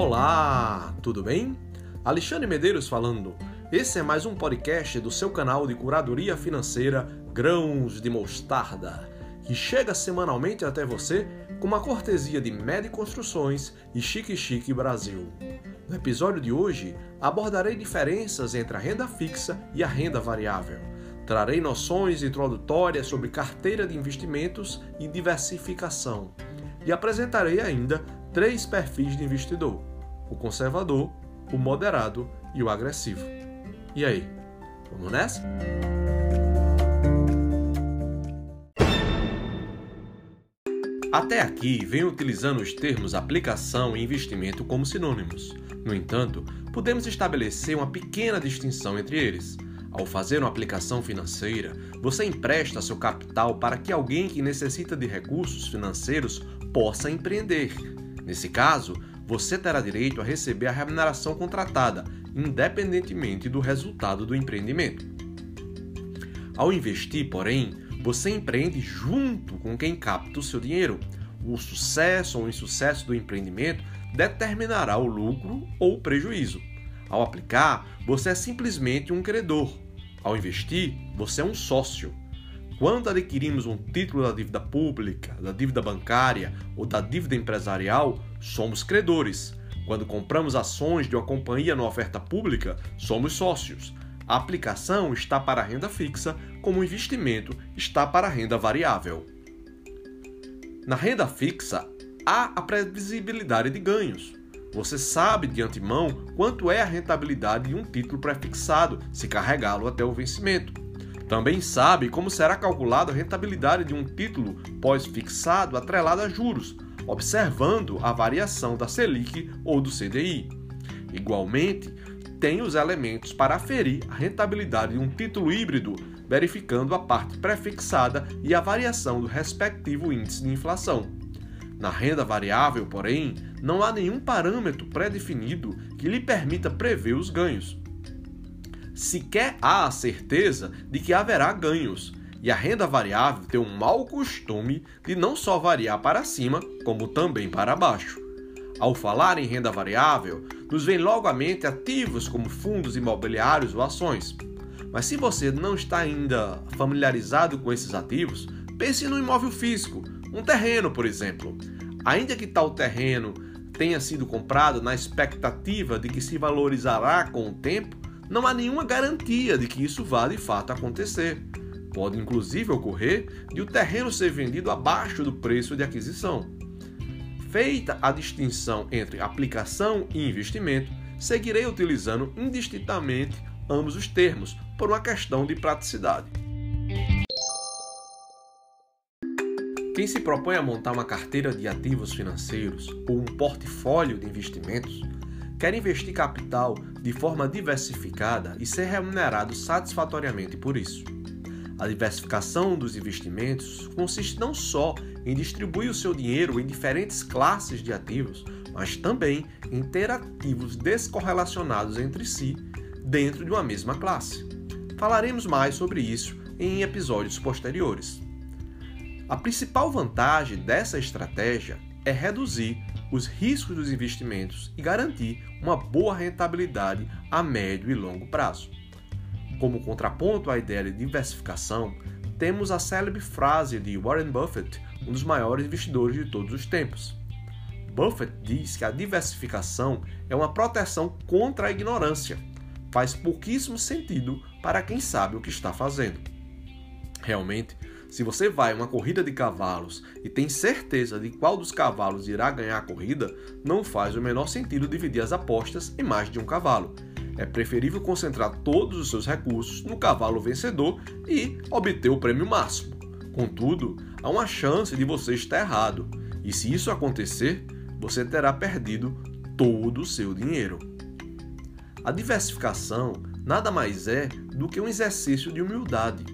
Olá, tudo bem? Alexandre Medeiros falando. Esse é mais um podcast do seu canal de curadoria financeira Grãos de Mostarda, que chega semanalmente até você com uma cortesia de Med Construções e Chique Chique Brasil. No episódio de hoje, abordarei diferenças entre a renda fixa e a renda variável. Trarei noções introdutórias sobre carteira de investimentos e diversificação. E apresentarei ainda três perfis de investidor: o conservador, o moderado e o agressivo. E aí, vamos nessa? Até aqui, venho utilizando os termos aplicação e investimento como sinônimos. No entanto, podemos estabelecer uma pequena distinção entre eles. Ao fazer uma aplicação financeira, você empresta seu capital para que alguém que necessita de recursos financeiros possa empreender. Nesse caso, você terá direito a receber a remuneração contratada, independentemente do resultado do empreendimento. Ao investir, porém, você empreende junto com quem capta o seu dinheiro. O sucesso ou insucesso do empreendimento determinará o lucro ou o prejuízo. Ao aplicar, você é simplesmente um credor. Ao investir, você é um sócio. Quando adquirimos um título da dívida pública, da dívida bancária ou da dívida empresarial, somos credores. Quando compramos ações de uma companhia na oferta pública, somos sócios. A aplicação está para a renda fixa, como o investimento está para a renda variável. Na renda fixa, há a previsibilidade de ganhos. Você sabe de antemão quanto é a rentabilidade de um título prefixado se carregá-lo até o vencimento. Também sabe como será calculada a rentabilidade de um título pós-fixado atrelado a juros, observando a variação da Selic ou do CDI. Igualmente, tem os elementos para aferir a rentabilidade de um título híbrido, verificando a parte prefixada e a variação do respectivo índice de inflação. Na renda variável, porém, não há nenhum parâmetro pré-definido que lhe permita prever os ganhos. Sequer há a certeza de que haverá ganhos, e a renda variável tem um mau costume de não só variar para cima, como também para baixo. Ao falar em renda variável, nos vem logo à mente ativos como fundos imobiliários ou ações. Mas se você não está ainda familiarizado com esses ativos, pense no imóvel físico, um terreno, por exemplo. Ainda que tal terreno tenha sido comprado na expectativa de que se valorizará com o tempo, não há nenhuma garantia de que isso vá de fato acontecer. Pode inclusive ocorrer de o terreno ser vendido abaixo do preço de aquisição. Feita a distinção entre aplicação e investimento, seguirei utilizando indistintamente ambos os termos por uma questão de praticidade. Quem se propõe a montar uma carteira de ativos financeiros ou um portfólio de investimentos quer investir capital de forma diversificada e ser remunerado satisfatoriamente por isso. A diversificação dos investimentos consiste não só em distribuir o seu dinheiro em diferentes classes de ativos, mas também em ter ativos descorrelacionados entre si dentro de uma mesma classe. Falaremos mais sobre isso em episódios posteriores. A principal vantagem dessa estratégia é reduzir os riscos dos investimentos e garantir uma boa rentabilidade a médio e longo prazo. Como contraponto à ideia de diversificação, temos a célebre frase de Warren Buffett, um dos maiores investidores de todos os tempos. Buffett diz que a diversificação é uma proteção contra a ignorância. Faz pouquíssimo sentido para quem sabe o que está fazendo. Realmente, se você vai a uma corrida de cavalos e tem certeza de qual dos cavalos irá ganhar a corrida, não faz o menor sentido dividir as apostas em mais de um cavalo é preferível concentrar todos os seus recursos no cavalo vencedor e obter o prêmio máximo. Contudo, há uma chance de você estar errado, e se isso acontecer, você terá perdido todo o seu dinheiro. A diversificação nada mais é do que um exercício de humildade.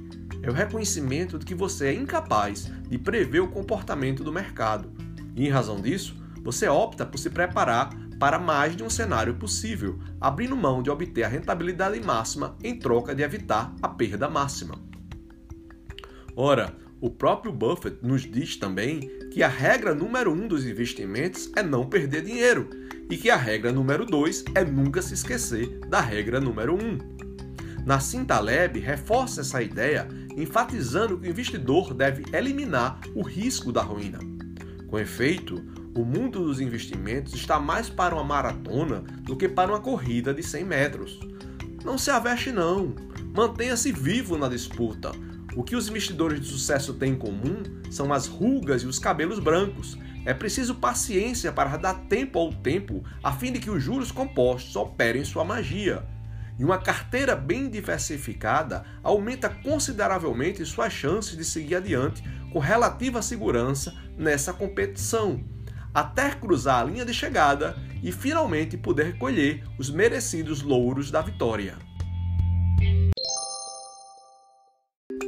É o reconhecimento de que você é incapaz de prever o comportamento do mercado. E em razão disso, você opta por se preparar para mais de um cenário possível, abrindo mão de obter a rentabilidade máxima em troca de evitar a perda máxima. Ora, O próprio Buffett nos diz também que a regra número um dos investimentos é não perder dinheiro e que a regra número dois é nunca se esquecer da regra número um. Nassim Taleb reforça essa ideia, enfatizando que o investidor deve eliminar o risco da ruína. Com efeito, o mundo dos investimentos está mais para uma maratona do que para uma corrida de 100 metros. Não se aveste não, mantenha-se vivo na disputa. O que os investidores de sucesso têm em comum são as rugas e os cabelos brancos. É preciso paciência para dar tempo ao tempo, a fim de que os juros compostos operem sua magia. E uma carteira bem diversificada aumenta consideravelmente suas chances de seguir adiante com relativa segurança nessa competição, até cruzar a linha de chegada e finalmente poder colher os merecidos louros da vitória.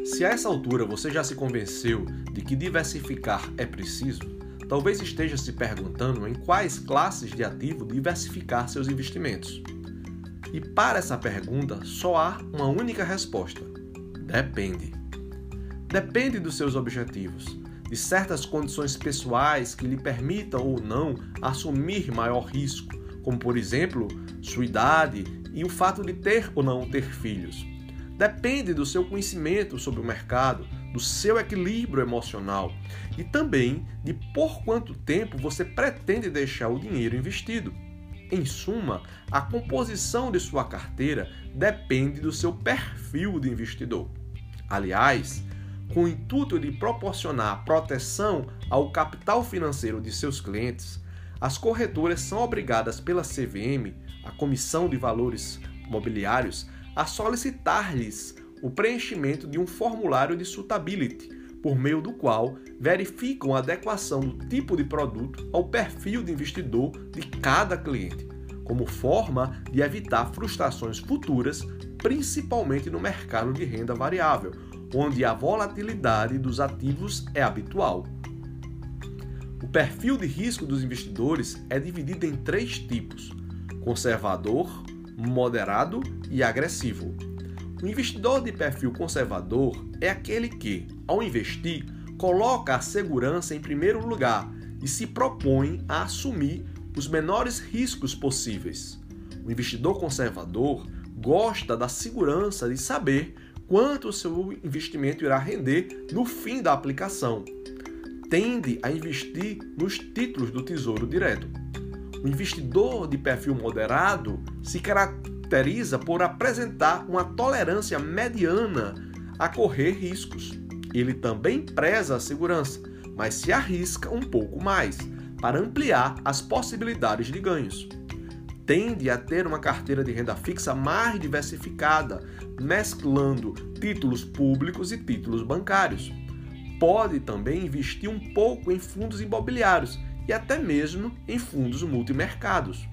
Se a essa altura você já se convenceu de que diversificar é preciso, talvez esteja se perguntando em quais classes de ativo diversificar seus investimentos. E para essa pergunta só há uma única resposta: depende. Depende dos seus objetivos, de certas condições pessoais que lhe permitam ou não assumir maior risco, como por exemplo sua idade e o fato de ter ou não ter filhos. Depende do seu conhecimento sobre o mercado, do seu equilíbrio emocional e também de por quanto tempo você pretende deixar o dinheiro investido. Em suma, a composição de sua carteira depende do seu perfil de investidor. Aliás, com o intuito de proporcionar proteção ao capital financeiro de seus clientes, as corretoras são obrigadas pela CVM, a Comissão de Valores Mobiliários, a solicitar-lhes o preenchimento de um formulário de suitability, por meio do qual verificam a adequação do tipo de produto ao perfil de investidor de cada cliente, como forma de evitar frustrações futuras, principalmente no mercado de renda variável, onde a volatilidade dos ativos é habitual. O perfil de risco dos investidores é dividido em três tipos: conservador, moderado e agressivo. O investidor de perfil conservador é aquele que, ao investir, coloca a segurança em primeiro lugar e se propõe a assumir os menores riscos possíveis. O investidor conservador gosta da segurança de saber quanto o seu investimento irá render no fim da aplicação. Tende a investir nos títulos do Tesouro Direto. O investidor de perfil moderado se caracteriza por apresentar uma tolerância mediana a correr riscos. Ele também preza a segurança, mas se arrisca um pouco mais para ampliar as possibilidades de ganhos. Tende a ter uma carteira de renda fixa mais diversificada, mesclando títulos públicos e títulos bancários. Pode também investir um pouco em fundos imobiliários e até mesmo em fundos multimercados.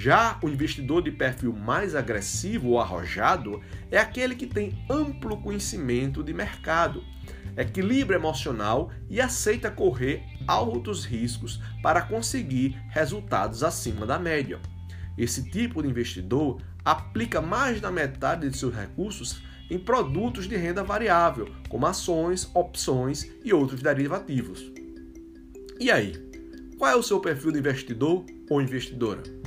Já o investidor de perfil mais agressivo ou arrojado é aquele que tem amplo conhecimento de mercado, equilíbrio emocional e aceita correr altos riscos para conseguir resultados acima da média. Esse tipo de investidor aplica mais da metade de seus recursos em produtos de renda variável, como ações, opções e outros derivativos. E aí, qual é o seu perfil de investidor ou investidora?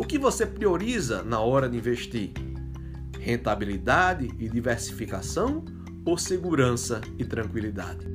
O que você prioriza na hora de investir? Rentabilidade e diversificação ou segurança e tranquilidade?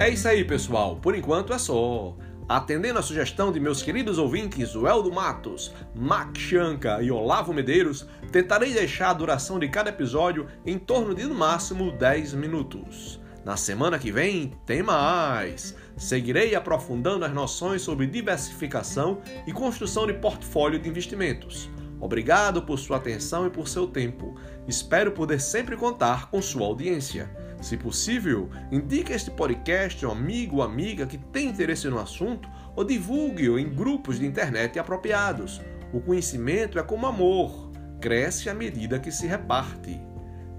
É isso aí, pessoal. Por enquanto é só. Atendendo a sugestão de meus queridos ouvintes Weldo Matos, Mac Chanca e Olavo Medeiros, tentarei deixar a duração de cada episódio em torno de no máximo 10 minutos. Na semana que vem tem mais! Seguirei aprofundando as noções sobre diversificação e construção de portfólio de investimentos. Obrigado por sua atenção e por seu tempo. Espero poder sempre contar com sua audiência. Se possível, indique este podcast a um amigo ou amiga que tem interesse no assunto ou divulgue-o em grupos de internet apropriados. O conhecimento é como amor, cresce à medida que se reparte.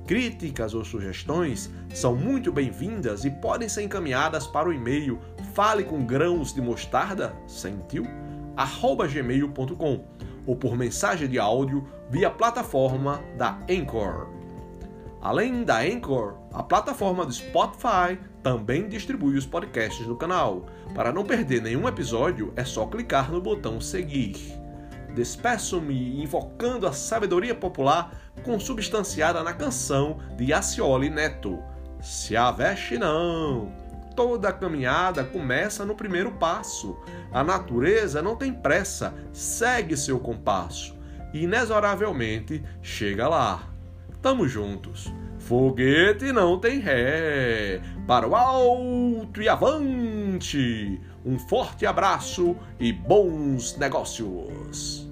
Críticas ou sugestões são muito bem-vindas e podem ser encaminhadas para o e-mail fale com grãos de mostarda sentiu gmail.com ou por mensagem de áudio via plataforma da Anchor. Além da Anchor, a plataforma do Spotify também distribui os podcasts do canal. Para não perder nenhum episódio, é só clicar no botão seguir. Despeço-me invocando a sabedoria popular consubstanciada na canção de Acioli Neto. Se aveste não! Toda caminhada começa no primeiro passo. A natureza não tem pressa, segue seu compasso. E inexoravelmente chega lá. Tamo juntos. Foguete não tem ré. Para o alto e avante. Um forte abraço e bons negócios.